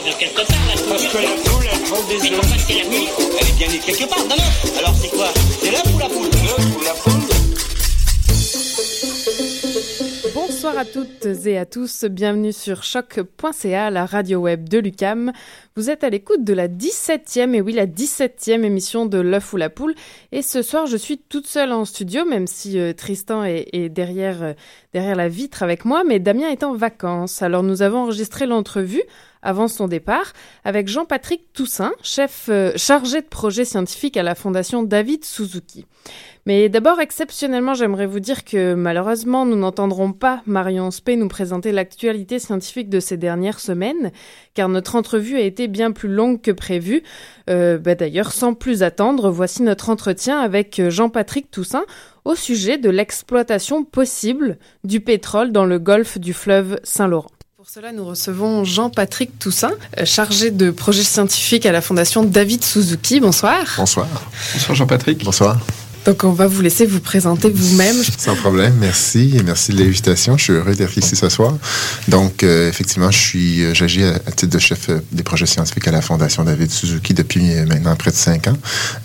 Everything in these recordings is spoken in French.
de quelque part, la poule. Parce que la poule, elle prend des œufs. Mais pourquoi c'est la nuit Elle est bien née quelque part, non, non. Alors c'est quoi? Bonsoir à toutes et à tous, bienvenue sur choc.ca, la radio web de Lucam. Vous êtes à l'écoute de la 17e, et oui, la 17e émission de L'œuf ou la poule. Et ce soir, je suis toute seule en studio, même si euh, Tristan est, derrière, euh, derrière la vitre avec moi, mais Damien est en vacances. Alors nous avons enregistré l'entrevue avant son départ avec Jean-Patrick Toussaint, chef euh, chargé de projet scientifique à la Fondation David Suzuki. Mais d'abord, exceptionnellement, j'aimerais vous dire que malheureusement, nous n'entendrons pas Marion Spey nous présenter l'actualité scientifique de ces dernières semaines, car notre entrevue a été bien plus longue que prévu. Euh, bah D'ailleurs, sans plus attendre, voici notre entretien avec Jean-Patrick Toussaint au sujet de l'exploitation possible du pétrole dans le golfe du fleuve Saint-Laurent. Pour cela, nous recevons Jean-Patrick Toussaint, euh, chargé de projet scientifique à la Fondation David Suzuki. Bonsoir. Bonsoir. Bonsoir Jean-Patrick. Bonsoir. Donc, on va vous laisser vous présenter vous-même. Sans problème, merci et merci de l'invitation. Je suis heureux d'être ici ce soir. Donc, euh, effectivement, euh, j'agis à, titre de chef euh, des projets scientifiques à la Fondation David Suzuki depuis maintenant près de cinq ans.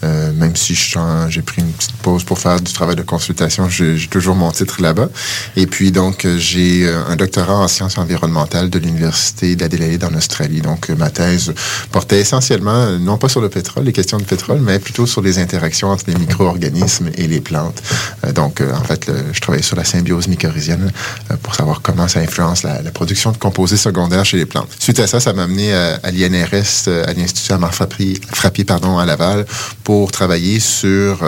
Même si j'ai pris une petite pause pour faire du travail de consultation, j'ai toujours mon titre là-bas. Et puis, donc, j'ai un doctorat en sciences environnementales de l'Université d'Adélaïde en Australie. Donc, ma thèse portait essentiellement, non pas sur le pétrole, les questions de pétrole, mais plutôt sur les interactions entre les micro-organismes et les plantes. Euh, donc, euh, en fait, je travaillais sur la symbiose mycorhizienne euh, pour savoir comment ça influence la, production de composés secondaires chez les plantes. Suite à ça, ça m'a amené à, l'INRS, à l'Institut Amar Frappier, pardon, à Laval, pour travailler sur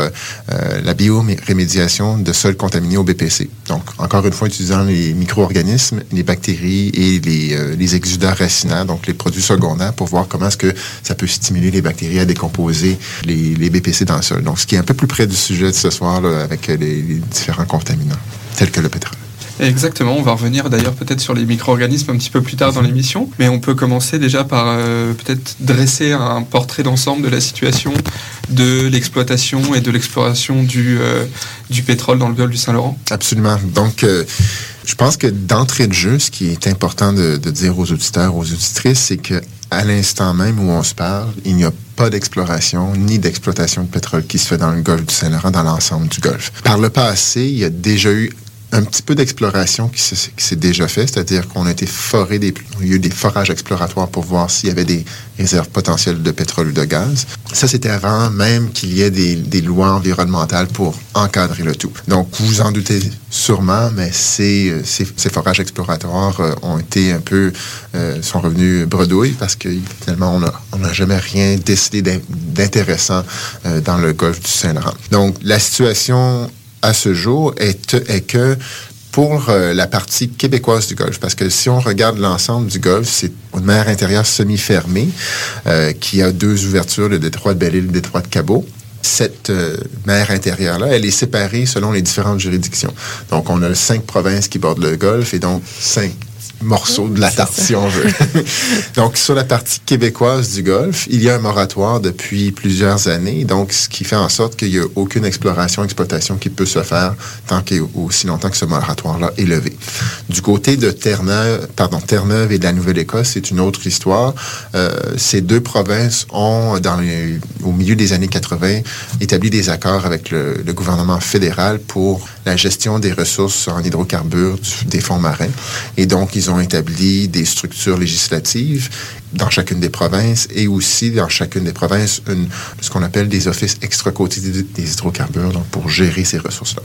la biorémédiation de sols contaminés au BPC. Donc, encore une fois, utilisant les micro-organismes, les bactéries et les, euh, les exudats racinaires, donc les produits secondaires, pour voir comment est-ce que ça peut stimuler les bactéries à décomposer les, les BPC dans le sol. Donc, ce qui est un peu plus près du sujet de ce soir là, avec les, les, différents contaminants, tels que le pétrole. Exactement, on va revenir d'ailleurs peut-être sur les micro-organismes un petit peu plus tard dans l'émission, mais on peut commencer déjà par euh, peut-être dresser un portrait d'ensemble de la situation de l'exploitation et de l'exploration du, euh, du pétrole dans le golfe du Saint-Laurent. Absolument. Donc, euh, je pense que d'entrée de jeu, ce qui est important de, de dire aux auditeurs, aux auditrices, c'est que à l'instant même où on se parle, il n'y a pas d'exploration ni d'exploitation de pétrole qui se fait dans le golfe du Saint-Laurent, dans l'ensemble du golfe. Par le passé, il y a déjà eu un petit peu d'exploration qui s'est déjà fait, c'est-à-dire qu'on a été foré des, il a eu des forages exploratoires pour voir s'il y avait des réserves potentielles de pétrole ou de gaz. Ça, c'était avant même qu'il y ait des, des, lois environnementales pour encadrer le tout. Donc, vous vous en doutez sûrement, mais ces, ces, ces forages exploratoires euh, ont été un peu, euh, sont revenus bredouilles parce que finalement, on n'a on jamais rien décidé d'intéressant euh, dans le golfe du Saint-Laurent. Donc, la situation à ce jour est, que pour euh, la partie québécoise du Golfe, parce que si on regarde l'ensemble du Golfe, c'est une mer intérieure semi-fermée euh, qui a deux ouvertures, le détroit de Belle-Île, le détroit de Cabot. Cette euh, mer intérieure-là, elle est séparée selon les différentes juridictions. Donc, on a cinq provinces qui bordent le Golfe et donc cinq morceau de la tarte, si on veut. donc, sur la partie québécoise du Golfe, il y a un moratoire depuis plusieurs années, donc ce qui fait en sorte qu'il n'y a aucune exploration, exploitation qui peut se faire tant qu'il aussi longtemps que ce moratoire-là est levé. Du côté de Terre-Neuve, pardon, Terre-Neuve et de la Nouvelle-Écosse, c'est une autre histoire. Euh, ces deux provinces ont, dans les, au milieu des années 80, établi des accords avec le, le gouvernement fédéral pour la gestion des ressources en hydrocarbures des fonds marins. Et donc, ils ont établi des structures législatives dans chacune des provinces et aussi dans chacune des provinces une, ce qu'on appelle des offices extra-côtés des hydrocarbures donc pour gérer ces ressources-là.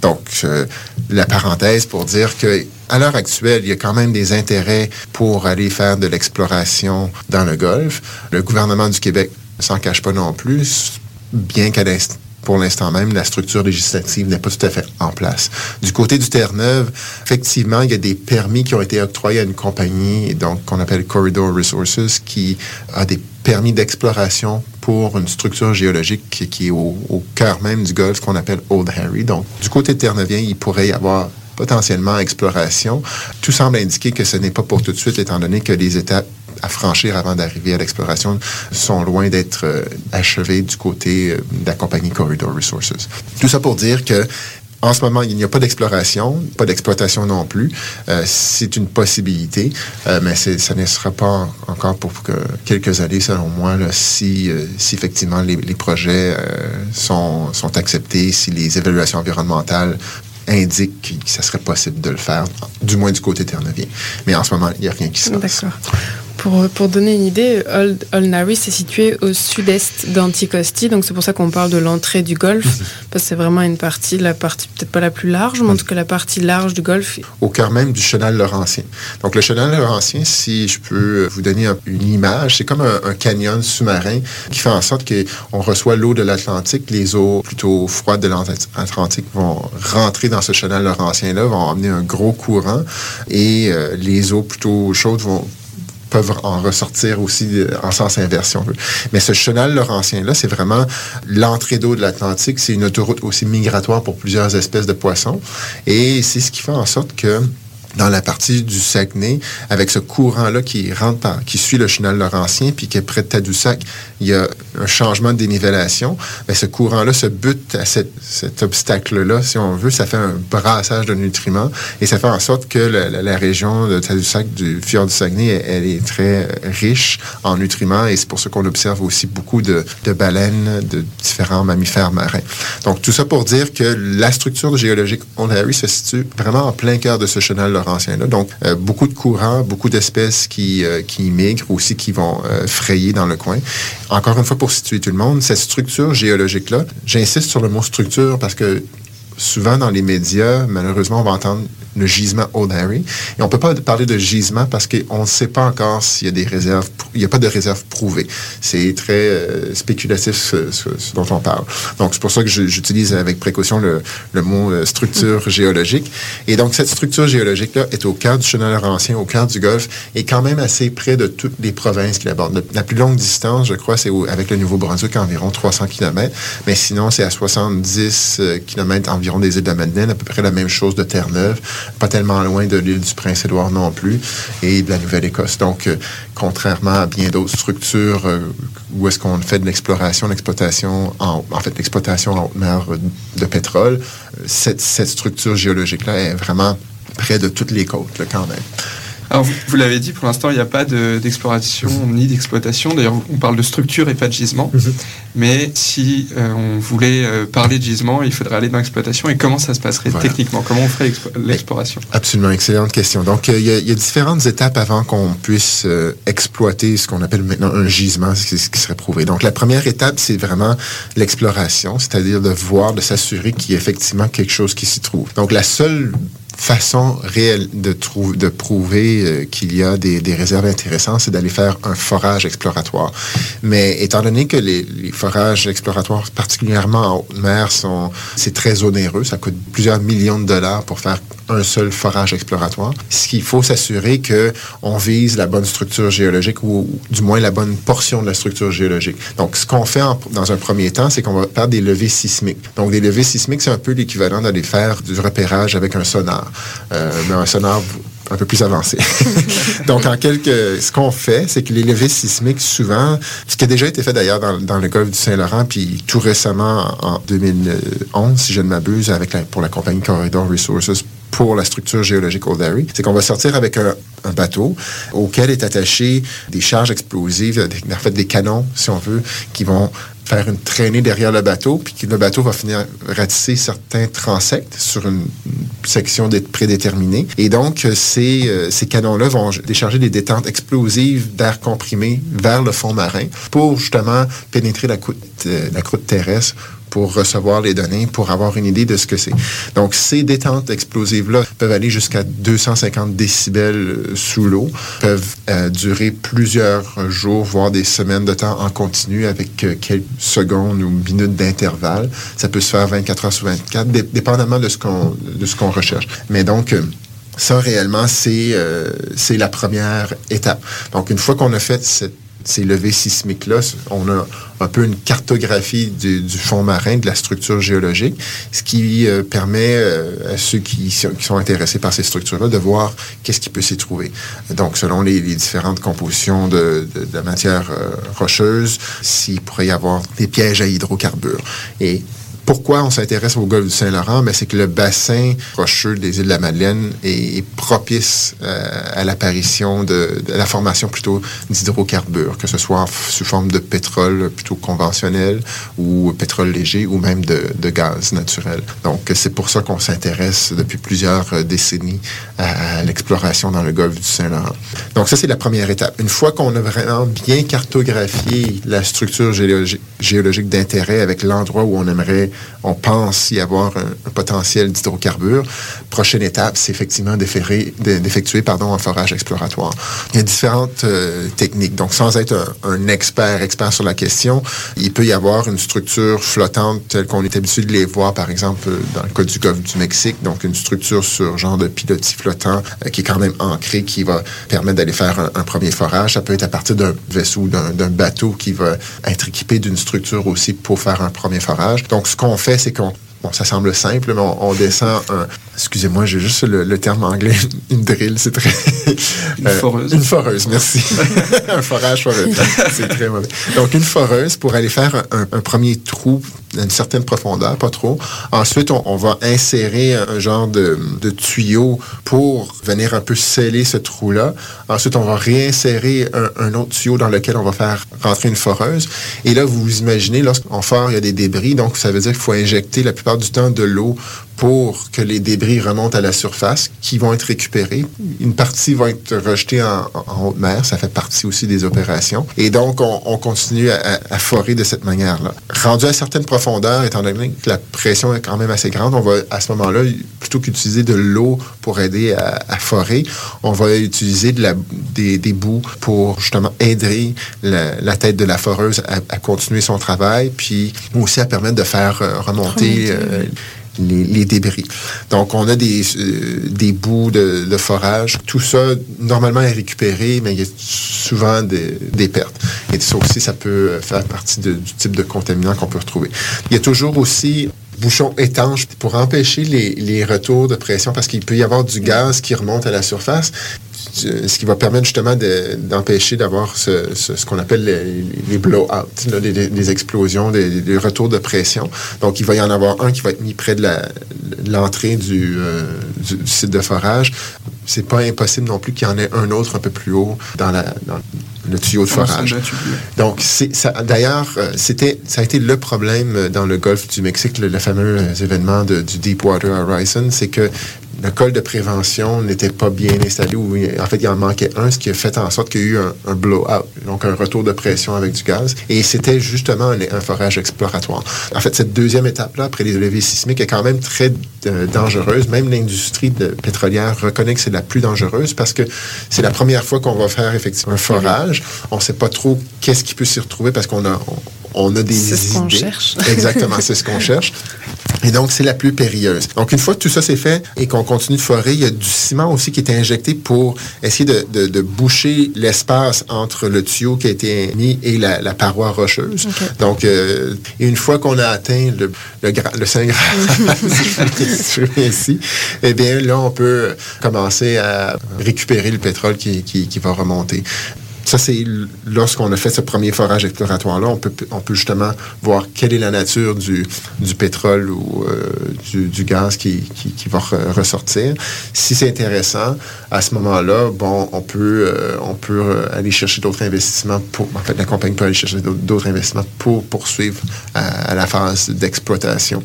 Donc, euh, la parenthèse pour dire que à l'heure actuelle, il y a quand même des intérêts pour aller faire de l'exploration dans le Golfe. Le gouvernement du Québec s'en cache pas non plus, bien qu'à l'instant pour l'instant même, la structure législative n'est pas tout à fait en place. Du côté du Terre-Neuve, effectivement, il y a des permis qui ont été octroyés à une compagnie donc qu'on appelle Corridor Resources qui a des permis d'exploration pour une structure géologique qui, est au, cœur même du golfe qu'on appelle Old Harry. Donc, du côté terneuvien, il pourrait y avoir potentiellement exploration. Tout semble indiquer que ce n'est pas pour tout de suite, étant donné que les étapes à franchir avant d'arriver à l'exploration sont loin d'être euh, achevés du côté euh, de la compagnie Corridor Resources. Tout ça pour dire que en ce moment, il n'y a pas d'exploration, pas d'exploitation non plus. Euh, c'est une possibilité, mais ça ne sera pas encore pour quelques années, selon moi, si, si effectivement les, projets sont, sont acceptés, si les évaluations environnementales indiquent que ça serait possible de le faire, du moins du côté ternevien. Mais en ce moment, il n'y a rien qui se passe. Pour, pour, donner une idée, Old, Old c'est situé au sud-est d'Anticosti, donc c'est pour ça qu'on parle de l'entrée du golfe, mhm. parce que c'est vraiment une partie, la partie peut-être pas la plus large, mais en tout cas la partie large du golfe. Au cœur même du chenal laurentien. Donc le chenal laurentien, si je peux vous donner une image, c'est comme un, canyon sous-marin qui fait en sorte qu'on reçoit l'eau de l'Atlantique, les eaux plutôt froides de l'Atlantique vont rentrer dans ce chenal laurentien-là, vont amener un gros courant, et euh, les eaux plutôt chaudes vont peuvent en ressortir aussi euh, en sens inverse, si on veut. Mais ce chenal laurentien-là, c'est vraiment l'entrée d'eau de l'Atlantique. C'est une autoroute aussi migratoire pour plusieurs espèces de poissons. Et c'est ce qui fait en sorte que dans la partie du Saguenay, avec ce courant-là qui rentre par, qui suit le chenal laurentien, puis qui est près de Tadoussac, il y a un changement de dénivellation. Mais ce courant-là se bute à cet obstacle-là, si on veut. Ça fait un brassage de nutriments et ça fait en sorte que la, région de Tadoussac, du fjord du Saguenay, elle, est très riche en nutriments et c'est pour ça qu'on observe aussi beaucoup de, baleines, de différents mammifères marins. Donc, tout ça pour dire que la structure géologique on Harry se situe vraiment en plein cœur de ce chenal laurentien-là. Donc, euh, beaucoup de courants, beaucoup d'espèces qui, euh, migrent aussi, qui vont euh, frayer dans le coin. Encore une fois, situer tout le monde, cette structure géologique-là, j'insiste sur le mot structure parce que souvent dans les médias, malheureusement, on va entendre le gisement Old Harry. Et on ne peut pas parler de gisement parce qu'on ne sait pas encore s'il y a des réserves, il n'y a pas de réserves prouvées. C'est très euh, spéculatif ce, dont on parle. Donc, c'est pour ça que j'utilise avec précaution le, mot euh, structure géologique. Et donc, cette structure géologique-là est au cœur du chenal ancien, au cœur du Golfe, et quand même assez près de toutes les provinces qui l'abordent. La plus longue distance, je crois, c'est avec le Nouveau-Brunswick, environ 300 km. Mais sinon, c'est à 70 euh, km environ des îles de Madeleine, à peu près la même chose de Terre-Neuve pas tellement loin de l'île du Prince-Édouard non plus, et de la Nouvelle-Écosse. Donc, euh, contrairement à bien d'autres structures euh, où est-ce qu'on fait de l'exploration, l'exploitation, en, fait, l'exploitation en haute mer de pétrole, euh, cette, cette structure géologique-là est vraiment près de toutes les côtes, là, quand même. Alors, vous, l'avez dit, pour l'instant, il n'y a pas d'exploration ni d'exploitation. D'ailleurs, on parle de structure et pas de gisement. Mhm. Mais si euh, on voulait euh, parler de gisement, il faudrait aller dans l'exploitation. Et comment ça se passerait techniquement? Comment on ferait l'exploration? Absolument, excellente question. Donc, euh, il y, a différentes étapes avant qu'on puisse exploiter ce qu'on appelle maintenant un gisement, ce qui serait prouvé. Donc, la première étape, c'est vraiment l'exploration, c'est-à-dire de voir, de s'assurer qu'il y a effectivement quelque chose qui s'y trouve. Donc, la seule façon réelle de, prouver euh, qu'il y a des, réserves intéressantes, c'est d'aller faire un forage exploratoire. Mais étant donné que les, forages exploratoires, particulièrement en haute mer, c'est très onéreux, ça coûte plusieurs millions de dollars pour faire un seul forage exploratoire. Ce qu'il faut s'assurer que on vise la bonne structure géologique ou, du moins la bonne portion de la structure géologique. Donc, ce qu'on fait dans un premier temps, c'est qu'on va faire des levées sismiques. Donc, des levées sismiques, c'est un peu l'équivalent d'aller faire du repérage avec un sonar. Euh, mais un sonar un peu plus avancé. Donc, en quelque, ce qu'on fait, c'est que les levées sismiques, souvent, ce qui a déjà été fait d'ailleurs dans, dans, le golfe du Saint-Laurent, puis tout récemment en 2011, si je ne m'abuse, avec la, pour la compagnie Corridor Resources pour la structure géologique Old Harry, c'est qu'on va sortir avec un, un, bateau auquel est attaché des charges explosives, des, en fait des canons, si on veut, qui vont faire une traînée derrière le bateau, puis que le bateau va finir ratisser certains transects sur une section prédéterminée. Et donc, ces, euh, ces canons-là vont décharger des détentes explosives d'air comprimé vers le fond marin pour justement pénétrer la croûte, euh, la croûte terrestre pour recevoir les données, pour avoir une idée de ce que c'est. Donc, ces détentes explosives-là peuvent aller jusqu'à 250 décibels euh, sous l'eau, peuvent euh, durer plusieurs jours, voire des semaines de temps en continu avec euh, quelques secondes ou minutes d'intervalle. Ça peut se faire 24 heures sur 24, dépendamment de ce qu'on de ce qu'on recherche. Mais donc, ça, réellement, c'est euh, c'est la première étape. Donc, une fois qu'on a fait cette ces levées sismiques-là, on a un peu une cartographie du, fond marin, de la structure géologique, ce qui euh, permet euh, à ceux qui, sont intéressés par ces structures-là de voir qu'est-ce qui peut s'y trouver. Donc, selon les, différentes compositions de, de, matière euh, rocheuse, s'il pourrait y avoir des pièges à hydrocarbures. Pourquoi on s'intéresse au golfe du Saint-Laurent? Mais c'est que le bassin rocheux des îles de la Madeleine est, propice euh, à l'apparition de, la formation plutôt d'hydrocarbures, que ce soit sous forme de pétrole plutôt conventionnel ou pétrole léger ou même de, gaz naturel. Donc, c'est pour ça qu'on s'intéresse depuis plusieurs décennies à, l'exploration dans le golfe du Saint-Laurent. Donc, ça, c'est la première étape. Une fois qu'on a vraiment bien cartographié la structure géologique d'intérêt avec l'endroit où on aimerait on pense y avoir un, potentiel d'hydrocarbures. Prochaine étape, c'est effectivement d'effectuer pardon, un forage exploratoire. Il y a différentes euh, techniques. Donc, sans être un, expert, expert sur la question, il peut y avoir une structure flottante telle qu'on est habitué de les voir, par exemple, dans le cas du golfe du Mexique. Donc, une structure sur genre de pilotis flottant euh, qui est quand même ancrée, qui va permettre d'aller faire un, premier forage. Ça peut être à partir d'un vaisseau, d'un bateau qui va être équipé d'une structure aussi pour faire un premier forage. Donc, qu'on fait, c'est qu'on Bon, ça semble simple, mais on, on descend un. Excusez-moi, j'ai juste le, le, terme anglais. Une drill, c'est très. Une euh, foreuse. Une foreuse, merci. un forage foreuse. c'est très mauvais. Donc, une foreuse pour aller faire un, un, premier trou à une certaine profondeur, pas trop. Ensuite, on, on va insérer un, genre de, de, tuyau pour venir un peu sceller ce trou-là. Ensuite, on va réinsérer un, autre tuyau dans lequel on va faire rentrer une foreuse. Et là, vous vous imaginez, lorsqu'on fort, il y a des débris, donc ça veut dire qu'il faut injecter la plupart du temps de l'eau pour que les débris remontent à la surface, qui vont être récupérés. Une partie va être rejetée en, en haute mer, ça fait partie aussi des opérations. Et donc, on, on continue à, à, forer de cette manière-là. Rendu à certaines profondeurs, étant donné que la pression est quand même assez grande, on va à ce moment-là, plutôt qu'utiliser de l'eau pour aider à, à, forer, on va utiliser de la, des, des bouts pour justement aider la, la tête de la foreuse à, à, continuer son travail, puis aussi à permettre de faire euh, remonter... Euh, les, débris. Donc, on a des, euh, des bouts de, de, forage. Tout ça, normalement, est récupéré, mais il y a souvent des, des pertes. Et ça aussi, ça peut faire partie du type de contaminant qu'on peut retrouver. Il y a toujours aussi bouchon étanche pour empêcher les, les retours de pression parce qu'il peut y avoir du gaz qui remonte à la surface ce qui va permettre justement d'empêcher de, d'avoir ce, qu'on appelle les, les blow-out, les, explosions, les, les, retours de pression. Donc, il va y en avoir un qui va être mis près de l'entrée euh, du, site de forage. C'est pas impossible non plus qu'il y en ait un autre un peu plus haut dans, la, dans le tuyau de forage. Donc, d'ailleurs, euh, c'était, ça a été le problème dans le golfe du Mexique, le, le fameux événement de, du Deepwater Horizon, c'est que le col de prévention n'était pas bien installé ou en fait il en manquait un, ce qui a fait en sorte qu'il y a eu un, un blow-out, donc un retour de pression avec du gaz. Et c'était justement un, un, forage exploratoire. En fait, cette deuxième étape-là, après les levées sismiques, est quand même très euh, dangereuse. Même l'industrie pétrolière reconnaît que c'est la plus dangereuse parce que c'est la première fois qu'on va faire effectivement un forage. On ne sait pas trop qu'est-ce qui peut s'y retrouver parce qu'on a... on a des C'est ce qu'on idées. cherche. Exactement, c'est ce qu'on cherche. Et donc, c'est la plus périlleuse. Donc, une fois que tout ça c'est fait et qu'on continue de forer, il y a du ciment aussi qui est injecté pour essayer de, de- de boucher l'espace entre le tuyau qui a été mis et la, la paroi rocheuse. Donc, euh, une fois qu'on a atteint le, le, gra- le Saint Graal, si je ainsi, eh bien, là, on peut commencer à récupérer le pétrole qui, qui, qui va remonter. Ça, c'est lorsqu'on a fait ce premier forage exploratoire-là, on peut, justement voir quelle est la nature du, pétrole ou euh, du, gaz qui, va re- ressortir. Si c'est intéressant, à ce moment-là, bon, on peut, euh, euh, aller chercher d'autres investissements pour, en fait, la compagnie peut aller chercher d'autres- investissements pour poursuivre à la phase d'exploitation.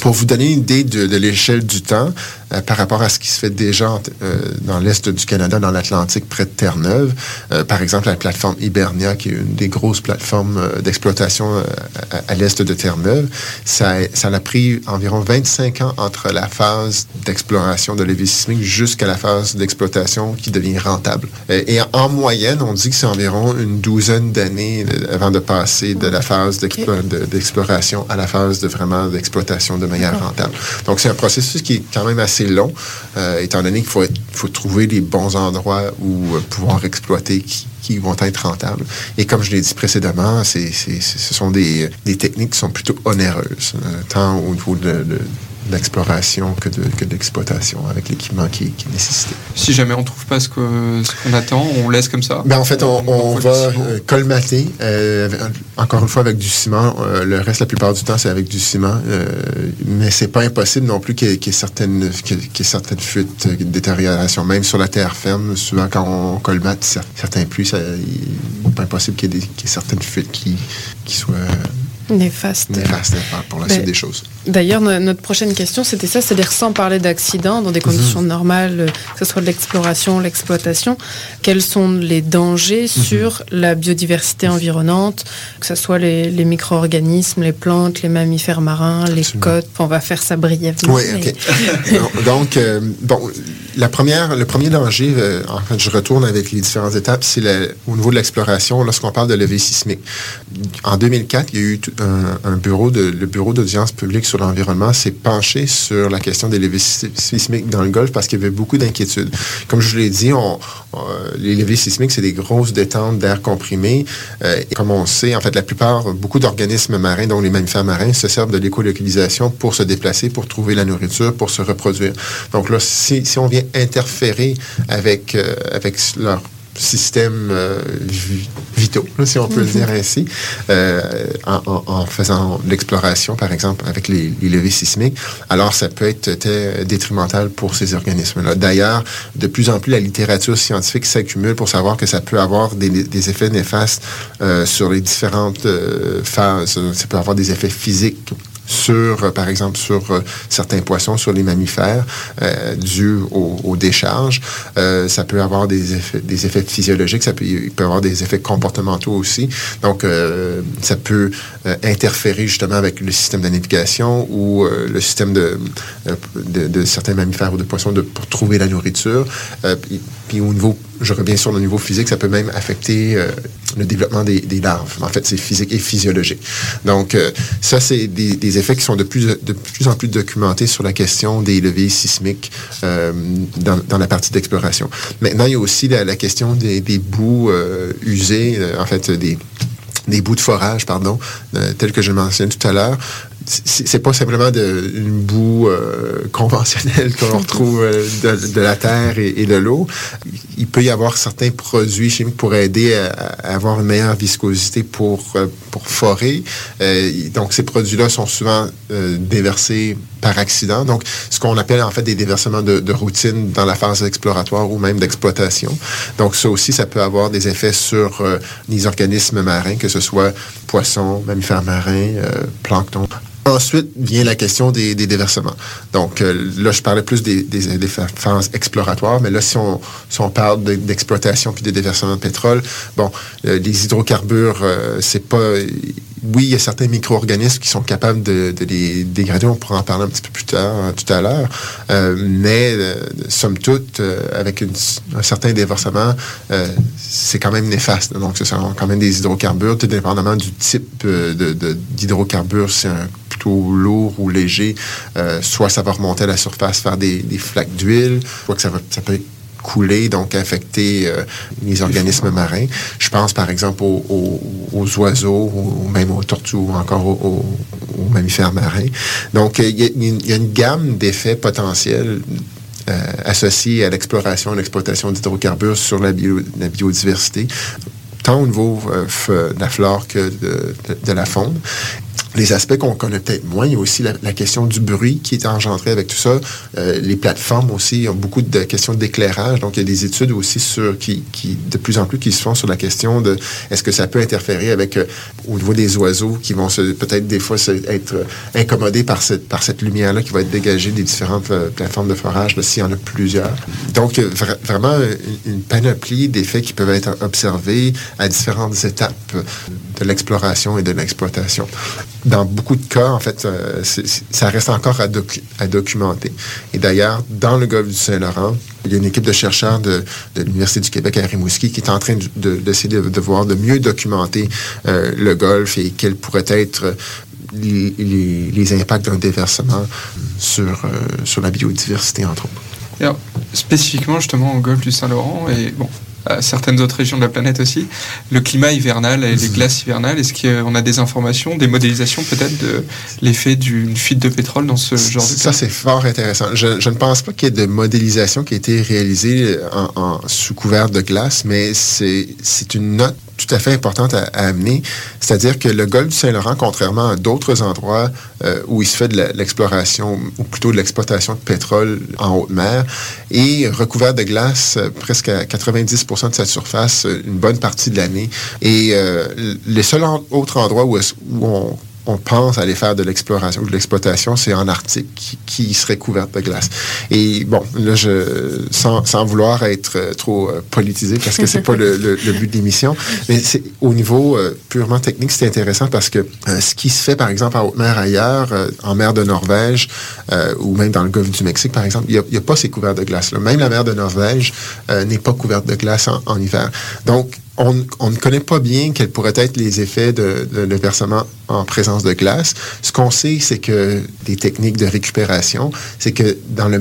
Pour vous donner une idée de, de l'échelle du temps euh, par rapport à ce qui se fait déjà euh, dans l'est du Canada, dans l'Atlantique, près de Terre-Neuve, euh, par exemple la plateforme Hibernia, qui est une des grosses plateformes d'exploitation à, à l'est de Terre-Neuve, ça, a- ça a pris environ 25 ans entre la phase d'exploration de lévis sismique jusqu'à la phase d'exploitation qui devient rentable. Et en, en moyenne, on dit que c'est environ une douzaine d'années avant de passer de la phase d'explo- de- d'exploration à la phase de vraiment d'exploitation de manière rentable. Donc, c'est un processus qui est quand même assez long, euh, étant donné qu'il faut, être- faut trouver les bons endroits où euh, pouvoir exploiter qui, qui vont être rentables. Et comme je l'ai dit précédemment, c'est, c'est- c'est- ce sont des, des techniques qui sont plutôt onéreuses, euh, tant au niveau de, de- de l'exploration que de, que de l'exploitation avec l'équipement qui, qui est nécessité. Si jamais on trouve pas ce que- ce qu'on attend, on laisse comme ça? Ben, en fait, on, va euh, colmater, euh, encore une fois avec du ciment. Euh, le reste, la plupart du temps, c'est avec du ciment. Euh, mais c'est pas impossible non plus qu'il y, ait- qu'il y ait certaines, qu'il y ait- certaines fuites, de détérioration. Même sur la terre ferme, souvent quand on colmate cer- certains il n'est pas impossible qu'il y ait, des- qu'il y ait certaines fuites qui, qui soient Néfaste. néfastes hein, pour la Ben, suite des choses. D'ailleurs, no- notre prochaine question, c'était ça, c'est-à-dire sans parler d'accidents, dans des conditions normales, euh, que ce soit de l'exploration, l'exploitation, quels sont les dangers sur la biodiversité environnante, que ce soit les, les micro-organismes, les plantes, les mammifères marins, les côtes. On va faire ça brièvement. Oui, OK. Donc, euh, bon, la première, le premier danger, euh, en fait, je retourne avec les différentes étapes, c'est au niveau de l'exploration, lorsqu'on parle de levée sismique. En 2004, il y a eu un, bureau de, le bureau d'audience publique sur l'environnement s'est penché sur la question des levées sis- sismiques dans le Golfe parce qu'il y avait beaucoup d'inquiétudes. Comme je l'ai dit, on, on- les levées sismiques, c'est des grosses détentes d'air comprimé. Euh, et comme on sait, en fait, la plupart, beaucoup d'organismes marins, dont les mammifères marins, se servent de l'écolocalisation pour se déplacer, pour trouver la nourriture, pour se reproduire. Donc là, si, si on vient interférer avec, euh, avec leur système euh, vi- vitaux, si on peut le dire ainsi, euh, en, faisant l'exploration, par exemple, avec les, les levées sismiques, alors ça peut être très détrimental pour ces organismes-là. D'ailleurs, de plus en plus, la littérature scientifique s'accumule pour savoir que ça peut avoir des, effets néfastes euh, sur les différentes euh, phases. Ça peut avoir des effets physiques sur, euh, par exemple, sur euh, certains poissons, sur les mammifères, euh, dus aux, décharges. Ça peut avoir des effets, des effets physiologiques, ça peut, avoir des effets comportementaux aussi. Donc, ça peut interférer justement avec le système de navigation ou le système de, de, certains mammifères ou de poissons de, pour trouver la nourriture. Puis, au niveau, je reviens sur le niveau physique, ça peut même affecter le développement des, larves. En fait, c'est physique et physiologique. Donc, euh, ça, c'est des, effets qui sont de plus, en plus documentés sur la question des levées sismiques euh, dans, la partie d'exploration. Maintenant, il y a aussi la, question des, des bouts euh, usés, en fait, des des bouts de forage, pardon, tels que je mentionnais tout à l'heure. C'est pas simplement de, une boue euh, conventionnelle que l'on retrouve euh, de, de la terre et, et de l'eau. Il peut y avoir certains produits chimiques pour aider à, à avoir une meilleure viscosité pour, euh, pour forer. Euh, donc, ces produits-là sont souvent euh, déversés par accident. Donc, ce qu'on appelle en fait des déversements de, de routine dans la phase exploratoire ou même d'exploitation. Donc, ça aussi, ça peut avoir des effets sur les organismes marins, que ce soit poissons, mammifères marins, plancton. Ensuite vient la question des, des déversements. Donc euh, là, je parlais plus des, des, des phases exploratoires, mais là, si on, parle de- d'exploitation puis de déversement de pétrole, bon, euh, les hydrocarbures, euh, c'est pas oui, il y a certains micro-organismes qui sont capables de, les dégrader. On pourra en parler un petit peu plus tard, hein, tout à l'heure. Euh, mais, euh, somme toute, euh, avec un certain déversement, c'est quand même néfaste. Donc, ce sont quand même des hydrocarbures, tout dépendamment du type d'hydrocarbures. c'est plutôt lourd ou léger. soit ça va remonter à la surface, faire des, flaques d'huile, soit que ça, va, ça peut couler, donc affecter euh, les organismes marins. Je pense par exemple aux, oiseaux, ou même aux tortues, ou encore aux, mammifères marins. Donc, il y, a une gamme d'effets potentiels euh, associés à l'exploration et l'exploitation d'hydrocarbures sur la, biodiversité tant au niveau euh, de la flore que de, la faune les aspects qu'on connaît peut-être moins. Il y a aussi la, question du bruit qui est engendré avec tout ça. Euh, les plateformes aussi ont beaucoup de questions d'éclairage. Donc, il y a des études aussi sur qui, de plus en plus qui se font sur la question de est-ce que ça peut interférer avec euh, au niveau des oiseaux qui vont peut-être des fois se, être euh, incommodés par cette, par cette lumière-là qui va être dégagée des différentes plateformes de forage, s'il y en a plusieurs. Donc, vraiment une, panoplie d'effets qui peuvent être observés à différentes étapes de l'exploration et de l'exploitation dans beaucoup de cas, en fait, euh, ça reste encore à, documenter. Et d'ailleurs, dans le golfe du Saint-Laurent, il y a une équipe de chercheurs de, l'Université du Québec à Rimouski qui est en train d'essayer de, voir de mieux documenter euh, le golfe et quels pourraient être les, impacts d'un déversement sur, euh, sur la biodiversité, entre autres. Alors, spécifiquement, justement, au golfe du Saint-Laurent, et bon, certaines autres régions de la planète aussi. Le climat hivernal et les glaces hivernales, est-ce qu'on a des informations, des modélisations peut-être de l'effet d'une fuite de pétrole dans ce genre de cas? Ça, c'est fort intéressant. Je, ne pense pas qu'il y ait de modélisation qui a été réalisée en, sous couvert de glace, mais c'est une note tout à fait importante à, amener. C'est-à-dire que le golfe du Saint-Laurent, contrairement à d'autres endroits euh, où il se fait de l'exploration, ou plutôt de l'exploitation de pétrole en haute mer, est recouvert de glace euh, presque à 90 de sa surface euh, une bonne partie de l'année. Et les seuls autres endroits où, où on on pense aller faire de l'exploration ou de l'exploitation, c'est en Arctique qui, serait couverte de glace. Et bon, là, je, sans, vouloir être euh, trop euh, politisé, parce que c'est pas le, but de l'émission, mais c'est au niveau euh, purement technique, c'est intéressant parce que ce qui se fait, par exemple, en haute mer ailleurs, en mer de Norvège ou même dans le golfe du Mexique, par exemple, il n'y a, pas ces couverts de glace. Là. Même la mer de Norvège n'est pas couverte de glace en, en hiver. Donc, on, ne connaît pas bien quels pourraient être les effets de, versement en présence de glace. Ce qu'on sait, c'est que des techniques de récupération, c'est que dans, des,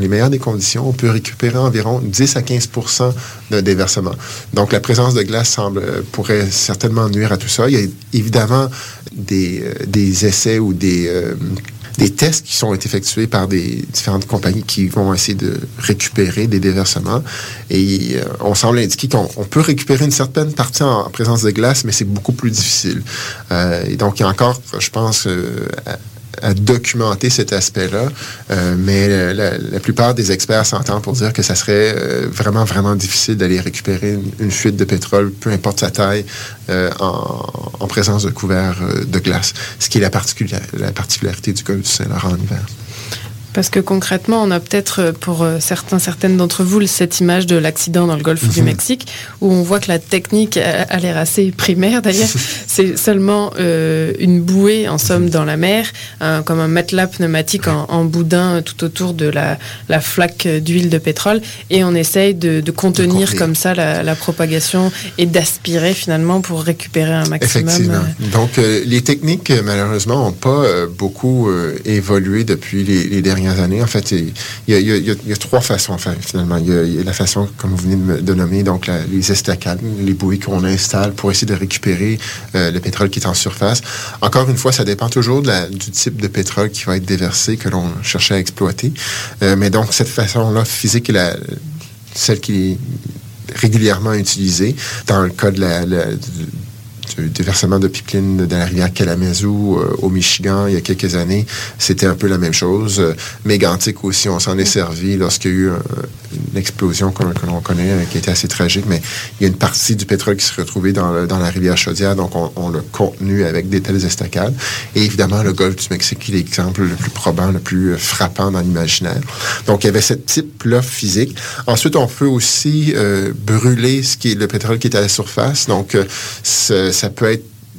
les meilleures des conditions, on peut récupérer environ 10 à 15% de déversement. Donc, la présence de glace semble, pourrait certainement nuire à tout ça. Il y a évidemment des, euh, des essais ou des... Euh, des tests qui sont effectués par des différentes compagnies qui vont essayer de récupérer des déversements. Et euh, on semble indiquer qu'on peut récupérer une certaine partie en, présence de glace, mais c'est beaucoup plus difficile. Euh, et donc, il y a encore, je pense, euh, à documenter cet aspect-là, euh, mais la, plupart des experts s'entendent pour dire que ça serait euh, vraiment, vraiment difficile d'aller récupérer une, fuite de pétrole, peu importe sa taille, euh, en, présence de couverts de glace, ce qui est la, la particularité du golfe du Saint-Laurent en hiver. Parce que concrètement, on a peut-être euh, pour euh, certains, certaines d'entre vous cette image de l'accident dans le golfe du mhm. Mexique, où on voit que la technique a, l'air assez primaire d'ailleurs. C'est seulement euh, une bouée en somme dans la mer, comme un matelas pneumatique en, boudin tout autour de la, la flaque d'huile de pétrole, et on essaye de, contenir comme ça la, propagation et d'aspirer finalement pour récupérer un maximum. Effectivement. Donc les techniques malheureusement n'ont pas beaucoup évolué depuis les, les dernières années. En fait, il y a, trois façons, enfin, finalement. Il y, a, la façon, comme vous venez de, nommer, donc les estacades, les bouées qu'on installe pour essayer de récupérer euh, le pétrole qui est en surface. Encore une fois, ça dépend toujours du type de pétrole qui va être déversé, que l'on cherche à exploiter. Euh, mais donc, cette façon-là physique est la, celle qui est régulièrement utilisée. Dans le cas de la, du déversement de pipeline dans la rivière Kalamazoo euh, au Michigan il y a quelques années, c'était un peu la même chose. Euh, Mégantic aussi, on s'en est servi lorsqu'il y a eu une explosion que, l'on connaît, euh, qui était assez tragique, mais il y a une partie du pétrole qui se retrouvait dans, la rivière Chaudière, donc on, l'a contenu avec des telles estacades. Et évidemment, le golfe du Mexique est l'exemple le plus probant, le plus frappant dans l'imaginaire. Donc, il y avait ce type-là physique. Ensuite, on peut aussi brûler ce qui est le pétrole qui est à la surface. Donc, ça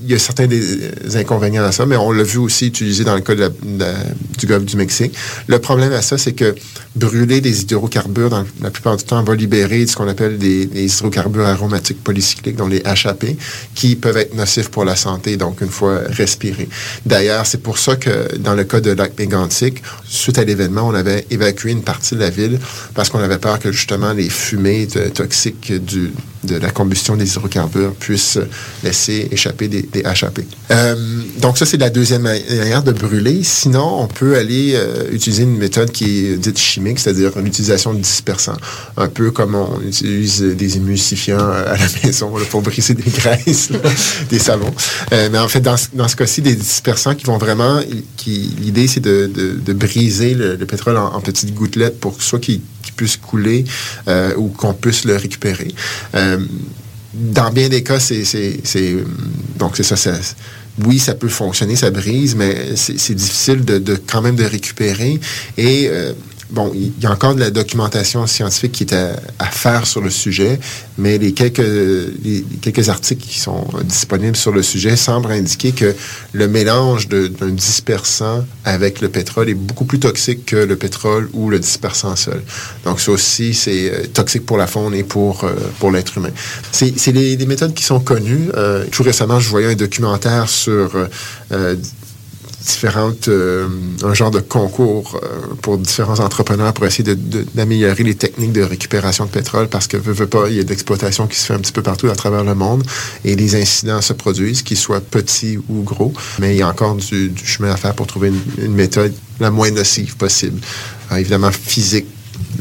il y a certains des inconvénients à ça, mais on l'a vu aussi utilisé dans le cas du golfe du Mexique. Le problème à ça, c'est que brûler des hydrocarbures, la plupart du temps, va libérer ce qu'on appelle des, hydrocarbures aromatiques polycycliques, dont les HAP, qui peuvent être nocifs pour la santé, donc une fois respirés. D'ailleurs, c'est pour ça que dans le cas de lac mégantic, suite à l'événement, on avait évacué une partie de la ville parce qu'on avait peur que justement les fumées toxiques du, de la combustion des hydrocarbures puissent laisser échapper des, HAP. Euh, donc ça, c'est la deuxième manière de brûler. Sinon, on peut aller euh, utiliser une méthode qui est dite chimique, c'est-à-dire l'utilisation de dispersants. Un peu comme on utilise des émulsifiants à la maison pour briser des graisses des savons. Euh, mais en fait, dans, ce cas-ci, des dispersants qui vont vraiment... L'idée, c'est de, de, briser le, pétrole en, petites gouttelettes pour soit qu'il puisse couler ou qu'on puisse le récupérer. Euh, dans bien des cas, c'est. Donc, c'est ça, Oui, ça peut fonctionner, ça brise, mais c'est difficile de, quand même de récupérer. Et euh, bon, il y a encore de la documentation scientifique qui est à, faire sur le sujet, mais les quelques, quelques articles qui sont disponibles sur le sujet semblent indiquer que le mélange d'un dispersant avec le pétrole est beaucoup plus toxique que le pétrole ou le dispersant seul. Donc, ça aussi, c'est euh, toxique pour la faune et pour, euh, pour l'être humain. C'est des, méthodes qui sont connues. Euh, tout récemment, je voyais un documentaire sur différentes, euh, un genre de concours euh, pour différents entrepreneurs pour essayer d'améliorer les techniques de récupération de pétrole parce que, veut, pas, il y a de l'exploitation qui se fait un petit peu partout à travers le monde et les incidents se produisent, qu'ils soient petits ou gros, mais il y a encore du, chemin à faire pour trouver une, méthode la moins nocive possible. évidemment, physique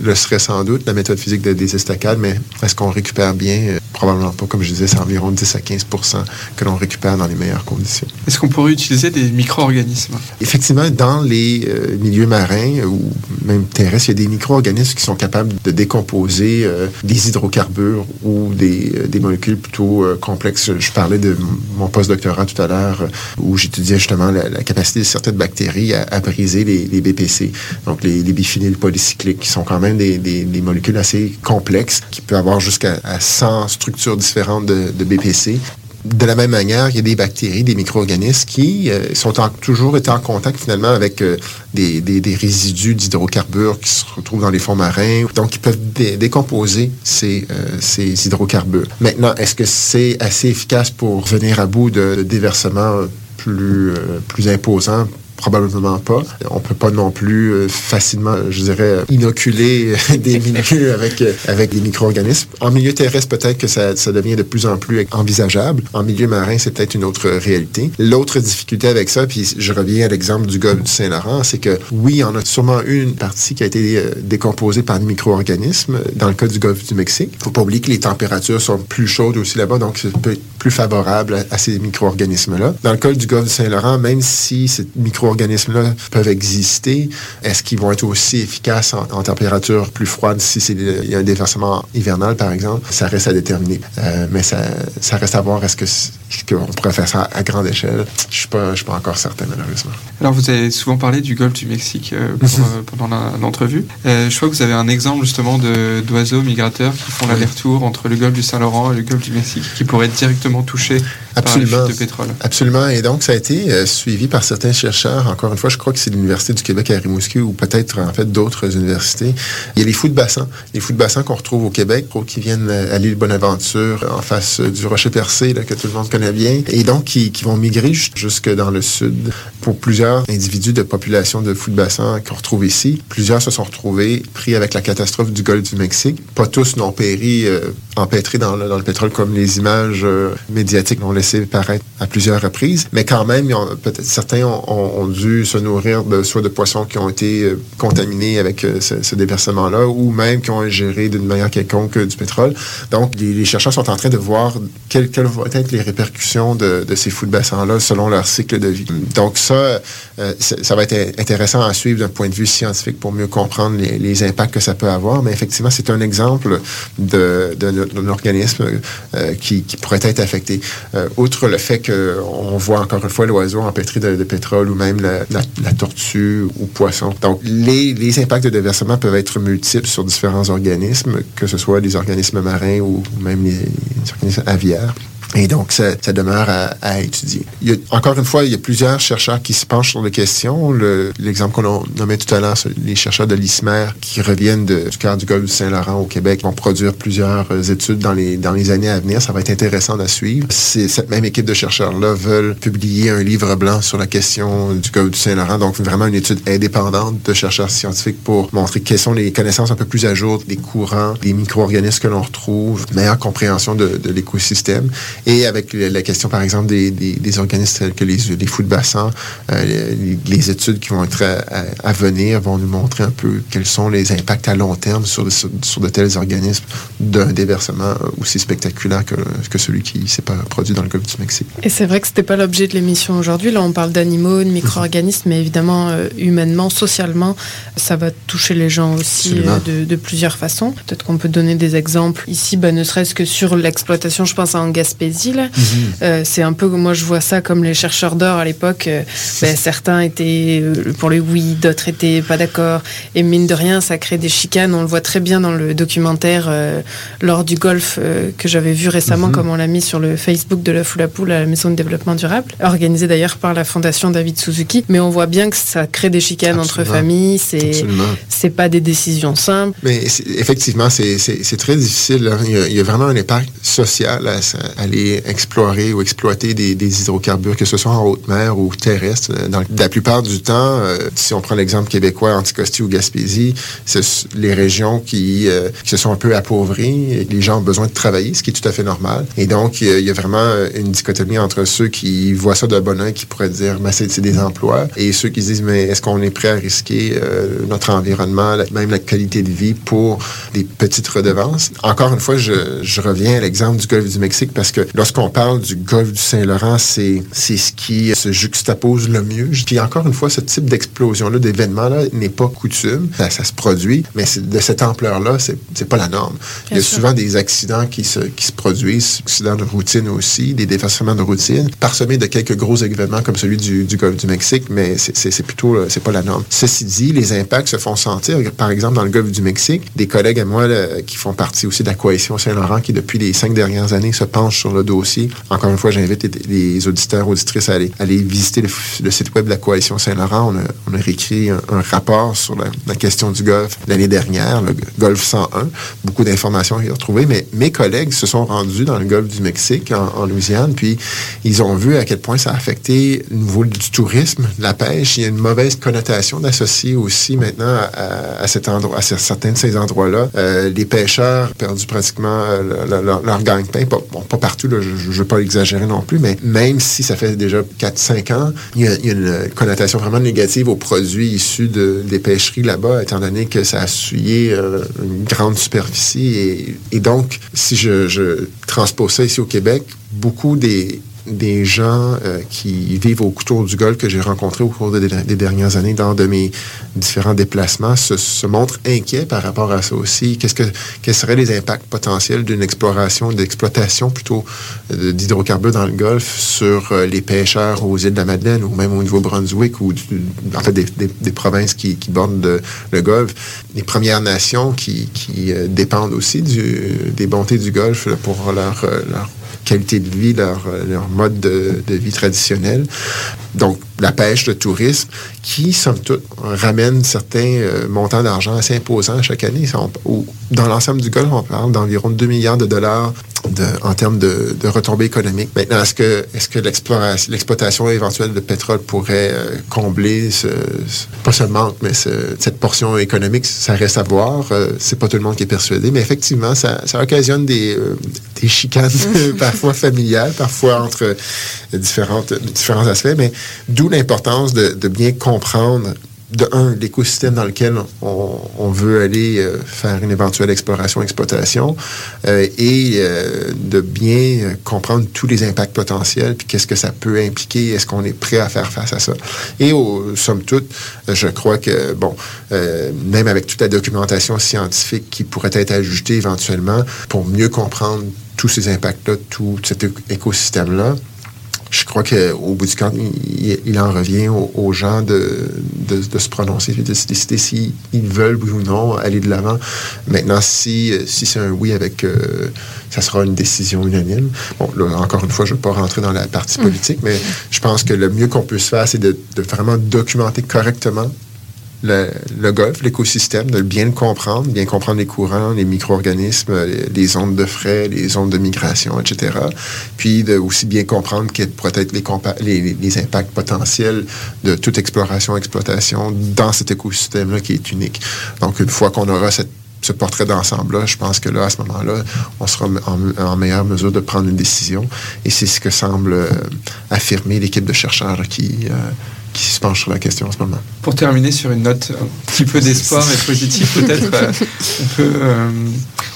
le serait sans doute, la méthode physique de, des estacades, mais est-ce qu'on récupère bien? Euh, probablement pas. Comme je disais, c'est environ 10 à 15% que l'on récupère dans les meilleures conditions. Est-ce qu'on pourrait utiliser des micro-organismes? Effectivement, dans les euh, milieux marins ou même terrestres, il y a des micro-organismes qui sont capables de décomposer euh, des hydrocarbures ou des, des molécules plutôt complexes. Je, parlais de mon post-doctorat tout à l'heure où j'étudiais justement la, capacité de certaines bactéries à, briser les, BPC, donc les, les biphényles polycycliques, qui sont quand même des, molécules assez complexes qui peuvent avoir jusqu'à 100 structures différentes de, BPC. De la même manière, il y a des bactéries, des micro-organismes qui euh, sont toujours été en contact finalement avec euh, des, résidus d'hydrocarbures qui se retrouvent dans les fonds marins. Donc, ils peuvent décomposer ces, euh, ces hydrocarbures. Maintenant, est-ce que c'est assez efficace pour venir à bout de, déversements plus, plus imposants Probablement pas. On peut pas non plus euh, facilement, je dirais, inoculer des milieux avec, euh, avec des micro-organismes. En milieu terrestre, peut-être que ça, ça, devient de plus en plus envisageable. En milieu marin, c'est peut-être une autre réalité. L'autre difficulté avec ça, puis je reviens à l'exemple du golfe du Saint-Laurent, c'est que oui, on a sûrement une partie qui a été euh, décomposée par des micro-organismes dans le cas du golfe du Mexique. faut pas oublier que les températures sont plus chaudes aussi là-bas, donc c'est peut être plus favorable à, ces micro-organismes-là. Dans le cas du golfe du Saint-Laurent, même si ces micro organismes-là peuvent exister. Est-ce qu'ils vont être aussi efficaces en, température plus froide si il y a un déversement hivernal, par exemple? Ça reste à déterminer. Euh, mais ça, ça, reste à voir. Est-ce que qu'on pourrait faire ça à grande échelle? Je suis pas, je suis pas encore certain, malheureusement. Alors, vous avez souvent parlé du golfe du Mexique euh, mhm. euh, pendant l'entrevue. je crois que vous avez un exemple justement d'oiseaux migrateurs qui font l'aller-retour entre le golfe du Saint-Laurent et le golfe du Mexique, qui pourraient être directement touchés Absolument. par les de pétrole. Absolument. Et donc, ça a été suivi par certains chercheurs encore une fois, je crois que c'est l'Université du Québec à Rimouski ou peut-être en fait d'autres universités. Il y a les fous de bassin. Les fous de bassin qu'on retrouve au Québec, qui viennent à l'île Bonaventure, en face du Rocher Percé, là, que tout le monde connaît bien, et donc qui, vont migrer jusque dans le sud. Pour plusieurs individus de population de fous de bassin qu'on retrouve ici, plusieurs se sont retrouvés pris avec la catastrophe du golfe du Mexique. Pas tous n'ont péri euh, empêtrés dans le, pétrole comme les images euh, médiatiques l'ont laissé paraître à plusieurs reprises, mais quand même, certains ont, ont dû se nourrir de, soit de poissons qui ont été euh, contaminés avec euh, ce, déversement-là ou même qui ont ingéré d'une manière quelconque du pétrole. Donc, les, chercheurs sont en train de voir quelles, vont être les répercussions de, ces fous de bassin-là selon leur cycle de vie. Donc, ça, euh, ça va être intéressant à suivre d'un point de vue scientifique pour mieux comprendre les, impacts que ça peut avoir. Mais effectivement, c'est un exemple d'un organisme qui, pourrait être affecté. outre le fait qu'on voit encore une fois l'oiseau empêtré de, de pétrole ou même la, tortue ou poisson. Donc, les, les, impacts de déversement peuvent être multiples sur différents organismes, que ce soit des organismes marins ou même les, organismes aviaires. Et donc, ça, ça demeure à, à, étudier. Il y a, encore une fois, il y a plusieurs chercheurs qui se penchent sur les questions. L'exemple qu'on a nommé tout à l'heure, les chercheurs de l'ISMER qui reviennent de, du cœur du golfe Saint-Laurent au Québec vont produire plusieurs euh, études dans les, dans les années à venir. Ça va être intéressant à suivre. Cette même équipe de chercheurs-là veulent publier un livre blanc sur la question du golfe du Saint-Laurent. Donc, vraiment une étude indépendante de chercheurs scientifiques pour montrer quelles sont les connaissances un peu plus à jour des courants, des micro-organismes que l'on retrouve, meilleure compréhension de, de l'écosystème. Et avec la question, par exemple, des, des, des organismes tels que les, les fous de bassin, euh, les, les, études qui vont être à, à, venir vont nous montrer un peu quels sont les impacts à long terme sur, sur, sur de tels organismes d'un déversement aussi spectaculaire que, que celui qui s'est produit dans le golfe du Mexique. Et c'est vrai que c'était pas l'objet de l'émission aujourd'hui. Là, on parle d'animaux, de micro-organismes, mais évidemment, euh, humainement, socialement, ça va toucher les gens aussi euh, de, de, plusieurs façons. Peut-être qu'on peut donner des exemples ici, ben, ne serait-ce que sur l'exploitation, je pense en Gaspésie. -hmm. euh, c'est un peu, moi je vois ça comme les chercheurs d'or à l'époque. Euh, ben, certains étaient euh, pour le oui, d'autres étaient pas d'accord. Et mine de rien, ça crée des chicanes. On le voit très bien dans le documentaire euh, lors du golf que j'avais vu récemment, mm -hmm. comme on l'a mis sur le Facebook de la Foule à Poule à la Maison de développement durable, organisé d'ailleurs par la Fondation David Suzuki. Mais on voit bien que ça crée des chicanes Absolument. entre familles. C'est c'est pas des décisions simples. Mais effectivement, c'est très difficile. Hein. Il, y a, il, y a, vraiment un impact social à, à explorer ou exploiter des, hydrocarbures, que ce soit en haute mer ou terrestre. Dans la plupart du temps, euh, si on prend l'exemple québécois, Anticosti ou Gaspésie, c'est les régions qui, euh, qui, se sont un peu appauvries et les gens ont besoin de travailler, ce qui est tout à fait normal. Et donc, il y a vraiment une dichotomie entre ceux qui voient ça de bon oeil, qui pourraient dire, mais c'est des emplois, et ceux qui se disent, mais est-ce qu'on est prêt à risquer euh, notre environnement, même la qualité de vie pour des petites redevances? Encore une fois, je, je reviens à l'exemple du golfe du Mexique parce que lorsqu'on parle du golfe du Saint-Laurent, c'est ce qui se juxtapose le mieux. Puis encore une fois, ce type d'explosion-là, d'événement-là, n'est pas coutume. Ça, ça, se produit, mais de cette ampleur-là, c'est pas la norme. Bien Il y a sûr. souvent des accidents qui se, qui se produisent, accidents de routine aussi, des déversements de routine, parsemés de quelques gros événements comme celui du, du golfe du Mexique, mais c'est plutôt, c'est pas la norme. Ceci dit, les impacts se font sentir. Par exemple, dans le golfe du Mexique, des collègues à moi là, qui font partie aussi de la coalition Saint-Laurent, qui depuis les cinq dernières années se penchent sur le dossier. Encore une fois, j'invite les, les, auditeurs, auditrices à aller, visiter le, site web de la coalition Saint-Laurent. On a, réécrit un, rapport sur la, question du golfe l'année dernière, le golfe 101. Beaucoup d'informations à y retrouver, mais mes collègues se sont rendus dans le golfe du Mexique, en, Louisiane, puis ils ont vu à quel point ça a affecté le niveau du tourisme, la pêche. Il y a une mauvaise connotation d'associer aussi maintenant à, certains de ces endroits-là. Euh, les pêcheurs ont perdu pratiquement euh, leur, leur, leur gagne-pain. Pas partout, je ne veux pas exagérer non plus, mais même si ça fait déjà 4-5 ans, il y, a, une connotation vraiment négative aux produits issus de, des pêcheries là-bas, étant donné que ça a souillé euh, une grande superficie. Et, et donc, si je, je transpose ça ici au Québec, beaucoup des des gens euh, qui vivent autour du golfe que j'ai rencontrés au cours des, dernières années dans de mes différents déplacements se, montrent inquiets par rapport à ça aussi. Qu'est-ce que quels seraient les impacts potentiels d'une exploration, d'exploitation plutôt euh, d'hydrocarbures dans le golfe sur euh, les pêcheurs aux îles de la Madeleine ou même au Nouveau-Brunswick ou en fait des, provinces qui, bordent de, le golfe. Les Premières Nations qui, dépendent aussi des bontés du golfe pour leur qualité de vie, leur, leur mode de, vie traditionnel. Donc, la pêche, le tourisme, qui, somme toute, ramène certains euh, montants d'argent assez imposants chaque année. On, dans l'ensemble du Golfe, on parle d'environ 2 milliards de dollars de, en termes de, de retombées économiques. Maintenant, est-ce que, l'exploitation éventuelle de pétrole pourrait euh, combler ce, ce, pas ce manque, mais ce, cette portion économique? Ça reste à voir. Euh, C'est pas tout le monde qui est persuadé, mais effectivement, ça, ça occasionne des, euh, des chicanes parfois familiales, parfois entre différentes, différents aspects, mais d'où l'importance de, de bien comprendre de un, l'écosystème dans lequel on, veut aller euh, faire une éventuelle exploration, exploitation, euh, et euh, de bien comprendre tous les impacts potentiels, puis qu'est-ce que ça peut impliquer, est-ce qu'on est prêt à faire face à ça. Et au, somme toute, je crois que, bon, même avec toute la documentation scientifique qui pourrait être ajoutée éventuellement pour mieux comprendre tous ces impacts-là, tout cet écosystème-là, je crois qu'au bout du compte, il, en revient aux, gens de, de, se prononcer, de se décider s'ils veulent ou non aller de l'avant. Maintenant, si, si c'est un oui avec... Euh, ça sera une décision unanime. Bon, là, encore une fois, je ne veux pas rentrer dans la partie mm. politique, mais je pense que le mieux qu'on peut se faire, c'est de, de vraiment documenter correctement le, golf, l'écosystème, de bien le comprendre, bien comprendre les courants, les micro-organismes, les, ondes de frais, les ondes de migration, etc. Puis de aussi bien comprendre quels pourraient être les, les, impacts potentiels de toute exploration, exploitation dans cet écosystème-là qui est unique. Donc, une fois qu'on aura ce portrait d'ensemble-là, je pense que là, à ce moment-là, on sera en, meilleure mesure de prendre une décision. Et c'est ce que semble euh, affirmer l'équipe de chercheurs qui, euh, qui se penche sur la question en ce moment. Pour terminer sur une note un petit peu d'espoir et positive, peut-être, euh, on, peut, euh,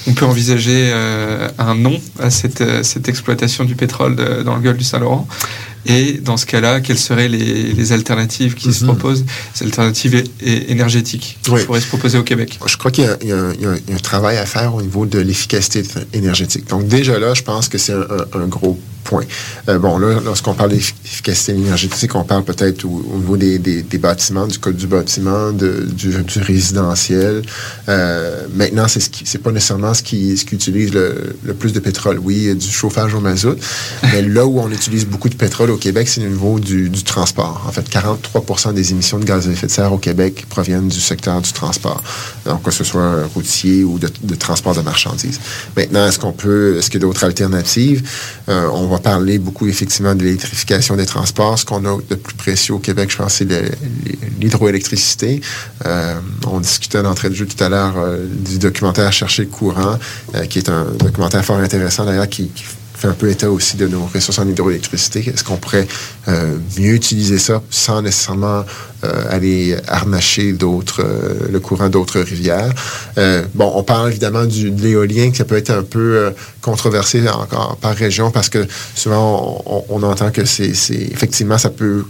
on peut envisager euh, un non à cette, cette exploitation du pétrole dans le golfe du Saint-Laurent. Et dans ce cas-là, quelles seraient les, alternatives qui se mhm. proposent, les alternatives énergétiques qui pourraient se proposer au Québec Je crois qu'il y, a un travail à faire au niveau de l'efficacité énergétique. Donc déjà là, je pense que c'est un, gros point. Euh, bon, là, lorsqu'on parle d'efficacité énergétique, on parle peut-être au, niveau des, bâtiments, du code du bâtiment, du, résidentiel. Euh, maintenant, c'est ce pas nécessairement ce qui, ce qui utilise le, le, plus de pétrole. Oui, du chauffage au mazout, mais là où on utilise beaucoup de pétrole au Québec, c'est au niveau du, transport. En fait, 43 des émissions de gaz à effet de serre au Québec proviennent du secteur du transport. Donc, que ce soit routier ou de, transport de marchandises. Maintenant, est-ce qu'on peut, est-ce qu'il y a d'autres alternatives? Euh, on va parler beaucoup, effectivement, de l'électrification des transports. Ce qu'on a de plus précieux au Québec, je pense, c'est l'hydroélectricité. Euh, on discutait d'entrée de jeu tout à l'heure euh, du documentaire Chercher le courant, qui est un documentaire fort intéressant, d'ailleurs, qui fait un peu état aussi de nos ressources en hydroélectricité. Est-ce qu'on pourrait euh, mieux utiliser ça sans nécessairement euh, aller harnacher d'autres, euh, le courant d'autres rivières? bon, on parle évidemment du, de l'éolien qui peut être un peu controversé encore par région parce que souvent on, entend que c'est, effectivement ça peut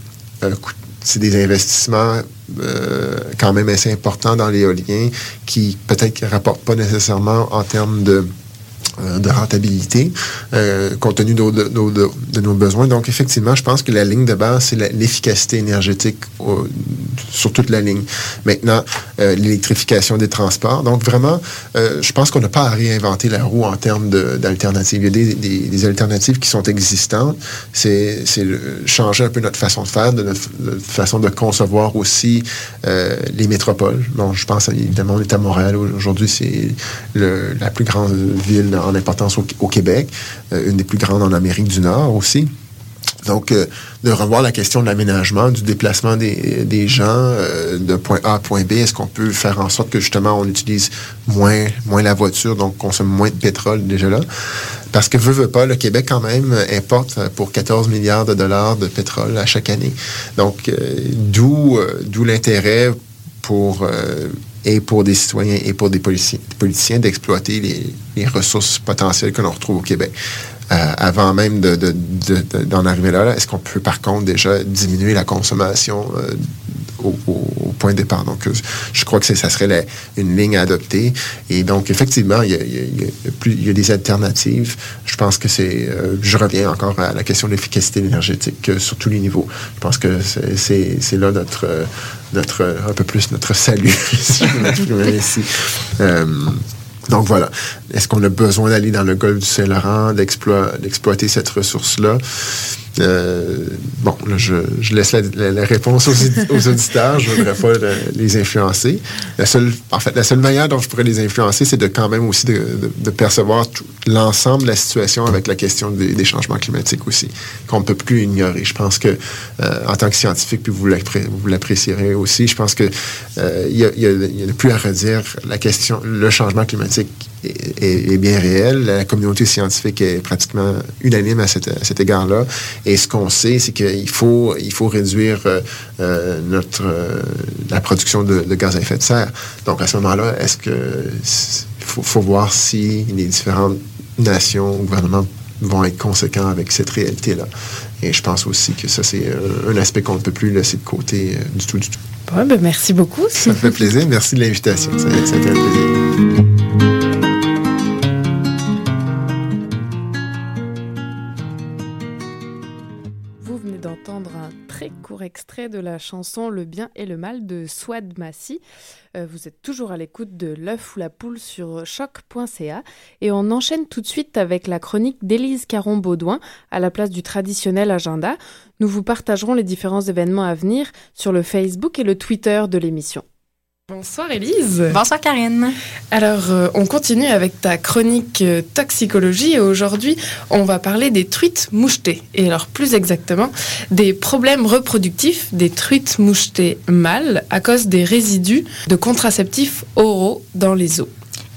c'est des investissements quand même assez importants dans l'éolien qui peut-être ne rapportent pas nécessairement en termes de de rentabilité euh, compte tenu de, nos besoins. Donc, effectivement, je pense que la ligne de base, c'est l'efficacité énergétique sur toute la ligne. Maintenant, euh, l'électrification des transports. Donc, vraiment, je pense qu'on n'a pas à réinventer la roue en termes d'alternatives. Il y a des, des, alternatives qui sont existantes. C'est changer un peu notre façon de faire, de notre, façon de concevoir aussi les métropoles. Bon, je pense évidemment, on est à Montréal. Aujourd'hui, c'est la plus grande ville en importance au, Québec, euh, une des plus grandes en Amérique du Nord aussi. Donc, euh, de revoir la question de l'aménagement, du déplacement des, gens euh, de point A à point B. Est-ce qu'on peut faire en sorte que justement on utilise moins, moins la voiture, donc consomme moins de pétrole déjà là? Parce que veut, veut pas, le Québec quand même importe pour 14 milliards de dollars de pétrole à chaque année. Donc, d'où d'où l'intérêt pour et pour des citoyens et pour des politiciens, d'exploiter les, ressources potentielles que l'on retrouve au Québec. Euh, avant même d'en de, arriver là, est-ce qu'on peut par contre déjà diminuer la consommation euh, au, point de départ? Donc, euh, je crois que ça serait une ligne à adopter. Et donc, effectivement, il y a, des alternatives. Je pense que c'est... je reviens encore à la question de l'efficacité énergétique sur tous les niveaux. Je pense que c'est là notre notre, un peu plus notre salut, si ici. Euh, donc voilà. Est-ce qu'on a besoin d'aller dans le golfe du Saint-Laurent, d'exploiter cette ressource-là? Euh, bon, là, je, laisse la, réponse aux, auditeurs. Je ne voudrais pas les influencer. La seule, en fait, la seule manière dont je pourrais les influencer, c'est de quand même aussi de, percevoir l'ensemble de la situation avec la question des, changements climatiques aussi, qu'on ne peut plus ignorer. Je pense que, euh, en tant que scientifique, puis vous l'apprécierez aussi, je pense que euh, n'y a, a, plus à redire la question, le changement climatique est, bien réel. La communauté scientifique est pratiquement unanime à, cet égard-là. Et ce qu'on sait, c'est qu'il faut, il faut réduire euh, euh, notre, euh, la production de, gaz à effet de serre. Donc, à ce moment-là, est-ce que faut, faut, voir si les différentes nations, gouvernements vont être conséquents avec cette réalité-là. Et je pense aussi que ça, c'est un aspect qu'on ne peut plus laisser de côté du tout, du tout. ben merci beaucoup. Ça me fait plaisir. Merci de l'invitation. Ça, ça a été un plaisir. Extrait de la chanson Le bien et le mal de Swad Massi. Euh, vous êtes toujours à l'écoute de l'œuf ou la poule sur choc.ca et on enchaîne tout de suite avec la chronique d'Élise Caron-Baudouin à la place du traditionnel agenda. Nous vous partagerons les différents événements à venir sur le Facebook et le Twitter de l'émission. Bonsoir Elise. Bonsoir Karine. Alors euh, on continue avec ta chronique euh, toxicologie et aujourd'hui on va parler des truites mouchetées et alors plus exactement des problèmes reproductifs des truites mouchetées mâles à cause des résidus de contraceptifs oraux dans les os.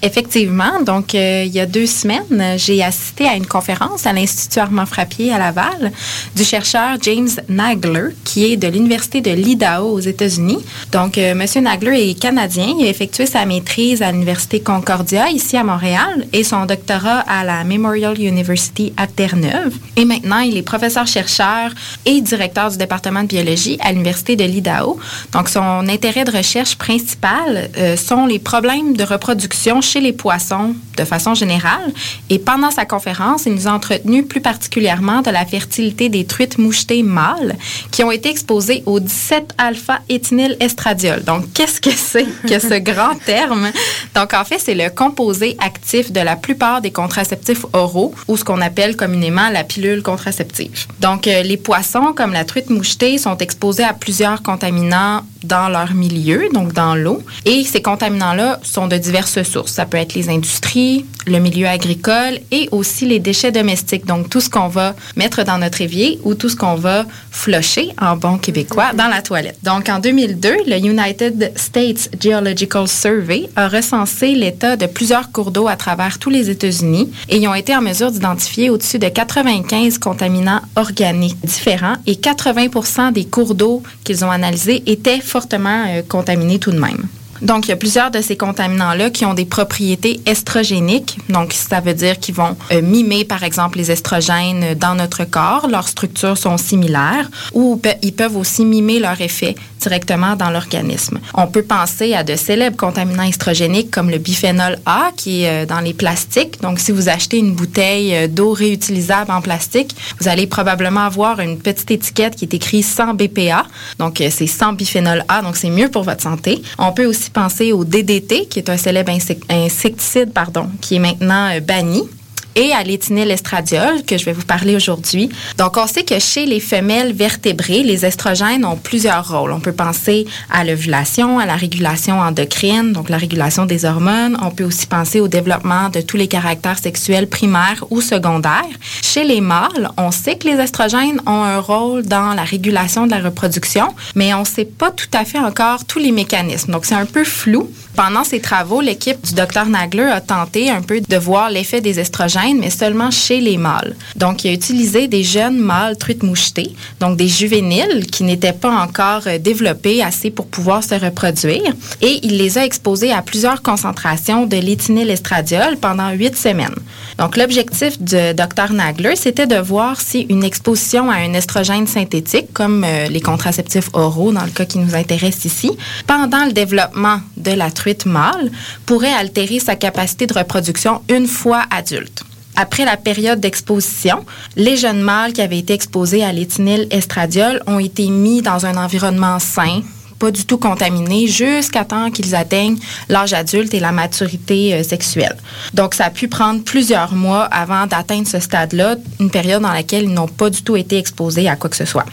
Effectivement. Donc, euh, il y a deux semaines, j'ai assisté à une conférence à l'Institut Armand Frappier à Laval du chercheur James Nagler, qui est de l'Université de l'Idaho aux États-Unis. Donc, euh, M. Nagler est canadien. Il a effectué sa maîtrise à l'Université Concordia, ici à Montréal, et son doctorat à la Memorial University à Terre-Neuve. Et maintenant, il est professeur-chercheur et directeur du département de biologie à l'Université de l'Idaho. Donc, son intérêt de recherche principal euh, sont les problèmes de reproduction les poissons de façon générale. Et pendant sa conférence, il nous a entretenu plus particulièrement de la fertilité des truites mouchetées mâles qui ont été exposées au 17 alpha-éthinyl estradiol. Donc, qu'est-ce que c'est que ce grand terme? Donc, en fait, c'est le composé actif de la plupart des contraceptifs oraux ou ce qu'on appelle communément la pilule contraceptive. Donc, euh, les poissons comme la truite mouchetée sont exposés à plusieurs contaminants dans leur milieu, donc dans l'eau. Et ces contaminants-là sont de diverses sources. Ça peut être les industries, le milieu agricole et aussi les déchets domestiques. Donc tout ce qu'on va mettre dans notre évier ou tout ce qu'on va flusher en bon québécois dans la toilette. Donc en 2002, le United States Geological Survey a recensé l'état de plusieurs cours d'eau à travers tous les États-Unis et ils ont été en mesure d'identifier au-dessus de 95 contaminants organiques différents et 80% des cours d'eau qu'ils ont analysés étaient fortement euh, contaminés tout de même. Donc, il y a plusieurs de ces contaminants-là qui ont des propriétés estrogéniques. Donc, ça veut dire qu'ils vont euh, mimer, par exemple, les estrogènes dans notre corps. Leurs structures sont similaires ou ils peuvent aussi mimer leur effet directement dans l'organisme. On peut penser à de célèbres contaminants estrogéniques comme le biphénol A qui est euh, dans les plastiques. Donc, si vous achetez une bouteille euh, d'eau réutilisable en plastique, vous allez probablement avoir une petite étiquette qui est écrite sans BPA. Donc, c'est sans biphénol A, donc c'est mieux pour votre santé. On peut aussi penser au DDT, qui est un célèbre insecticide, pardon, qui est maintenant euh, banni et à l'éthinylestradiol que je vais vous parler aujourd'hui. Donc, on sait que chez les femelles vertébrées, les estrogènes ont plusieurs rôles. On peut penser à l'ovulation, à la régulation endocrine, donc la régulation des hormones. On peut aussi penser au développement de tous les caractères sexuels primaires ou secondaires. Chez les mâles, on sait que les estrogènes ont un rôle dans la régulation de la reproduction, mais on ne sait pas tout à fait encore tous les mécanismes. Donc, c'est un peu flou. Pendant ces travaux, l'équipe du docteur Nagler a tenté un peu de voir l'effet des estrogènes, mais seulement chez les mâles. Donc, il a utilisé des jeunes mâles truites mouchetées, donc des juvéniles qui n'étaient pas encore euh, développés assez pour pouvoir se reproduire, et il les a exposés à plusieurs concentrations de l'éthinylestradiol pendant huit semaines. Donc, l'objectif du docteur Nagler, c'était de voir si une exposition à un estrogène synthétique, comme euh, les contraceptifs oraux dans le cas qui nous intéresse ici, pendant le développement de la truite mâle pourrait altérer sa capacité de reproduction une fois adulte. Après la période d'exposition, les jeunes mâles qui avaient été exposés à l'éthinyl estradiol ont été mis dans un environnement sain, pas du tout contaminé, jusqu'à temps qu'ils atteignent l'âge adulte et la maturité euh, sexuelle. Donc, ça a pu prendre plusieurs mois avant d'atteindre ce stade-là, une période dans laquelle ils n'ont pas du tout été exposés à quoi que ce soit.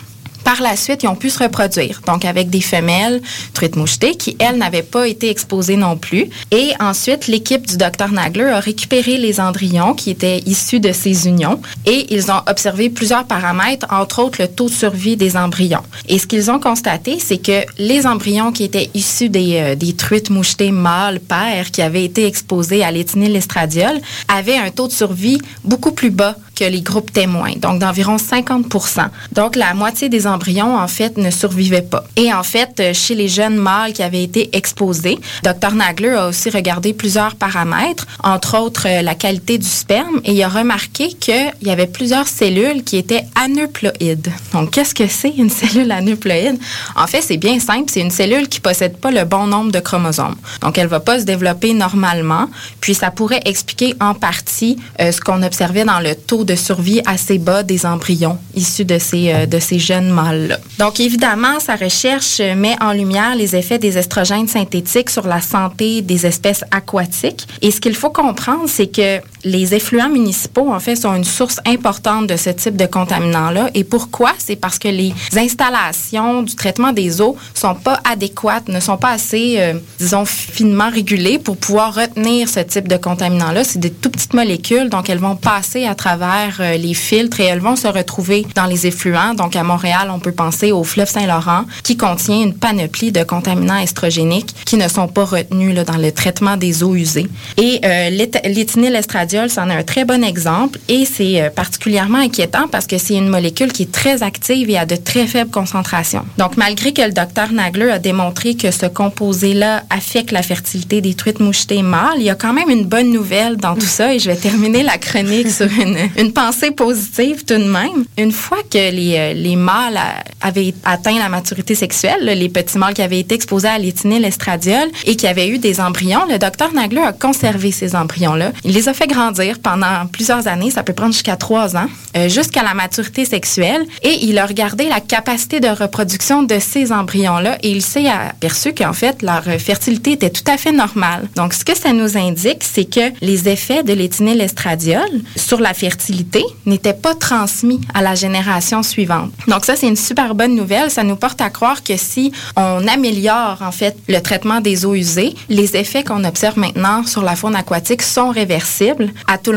Par la suite, ils ont pu se reproduire, donc avec des femelles truites mouchetées qui, elles, n'avaient pas été exposées non plus. Et ensuite, l'équipe du docteur Nagler a récupéré les embryons qui étaient issus de ces unions et ils ont observé plusieurs paramètres, entre autres le taux de survie des embryons. Et ce qu'ils ont constaté, c'est que les embryons qui étaient issus des, euh, truites mouchetées mâles pères qui avaient été exposés à l'éthinylestradiol avaient un taux de survie beaucoup plus bas que les groupes témoins, donc d'environ 50% Donc, la moitié des embryons, en fait, ne survivaient pas. Et en fait, euh, chez les jeunes mâles qui avaient été exposés, Dr Nagler a aussi regardé plusieurs paramètres, entre autres euh, la qualité du sperme, et il a remarqué qu'il y avait plusieurs cellules qui étaient aneuploïdes. Donc, qu'est-ce que c'est une cellule aneuploïde? En fait, c'est bien simple, c'est une cellule qui possède pas le bon nombre de chromosomes. Donc, elle va pas se développer normalement, puis ça pourrait expliquer en partie euh, ce qu'on observait dans le taux de survie assez bas des embryons issus de ces, euh, de ces jeunes mâles-là. Donc, évidemment, sa recherche met en lumière les effets des estrogènes synthétiques sur la santé des espèces aquatiques. Et ce qu'il faut comprendre, c'est que les effluents municipaux, en fait, sont une source importante de ce type de contaminants-là. Et pourquoi? C'est parce que les installations du traitement des eaux sont pas adéquates, ne sont pas assez, euh, disons, finement régulées pour pouvoir retenir ce type de contaminants-là. C'est des tout petites molécules, donc elles vont passer à travers euh, les filtres et elles vont se retrouver dans les effluents. Donc, à Montréal, on peut penser au fleuve Saint-Laurent qui contient une panoplie de contaminants estrogéniques qui ne sont pas retenus dans le traitement des eaux usées. Et euh, l'éthénylestradiol, c'en est un très bon exemple et c'est euh, particulièrement inquiétant parce que c'est une molécule qui est très active et à de très faibles concentrations. Donc, malgré que le docteur Nagler a démontré que ce composé-là affecte la fertilité des truites mouchetées mâles, il y a quand même une bonne nouvelle dans tout ça et je vais terminer la chronique sur une, une pensée positive tout de même. Une fois que les, euh, les mâles avaient atteint la maturité sexuelle, les petits mâles qui avaient été exposés à l'éthinyl estradiol et qui avaient eu des embryons, le docteur Nagler a conservé ces embryons-là. Il les a fait grandir pendant plusieurs années, ça peut prendre jusqu'à trois ans, euh, jusqu'à la maturité sexuelle et il a regardé la capacité de reproduction de ces embryons-là et il s'est aperçu qu'en fait, leur fertilité était tout à fait normale. Donc, ce que ça nous indique, c'est que les effets de l'éthinyl estradiol sur la fertilité n'étaient pas transmis à la génération suivante. Donc, ça, c'est une super bonne nouvelle. Ça nous porte à croire que si on améliore, en fait, le traitement des eaux usées, les effets qu'on observe maintenant sur la faune aquatique sont réversibles. À tout le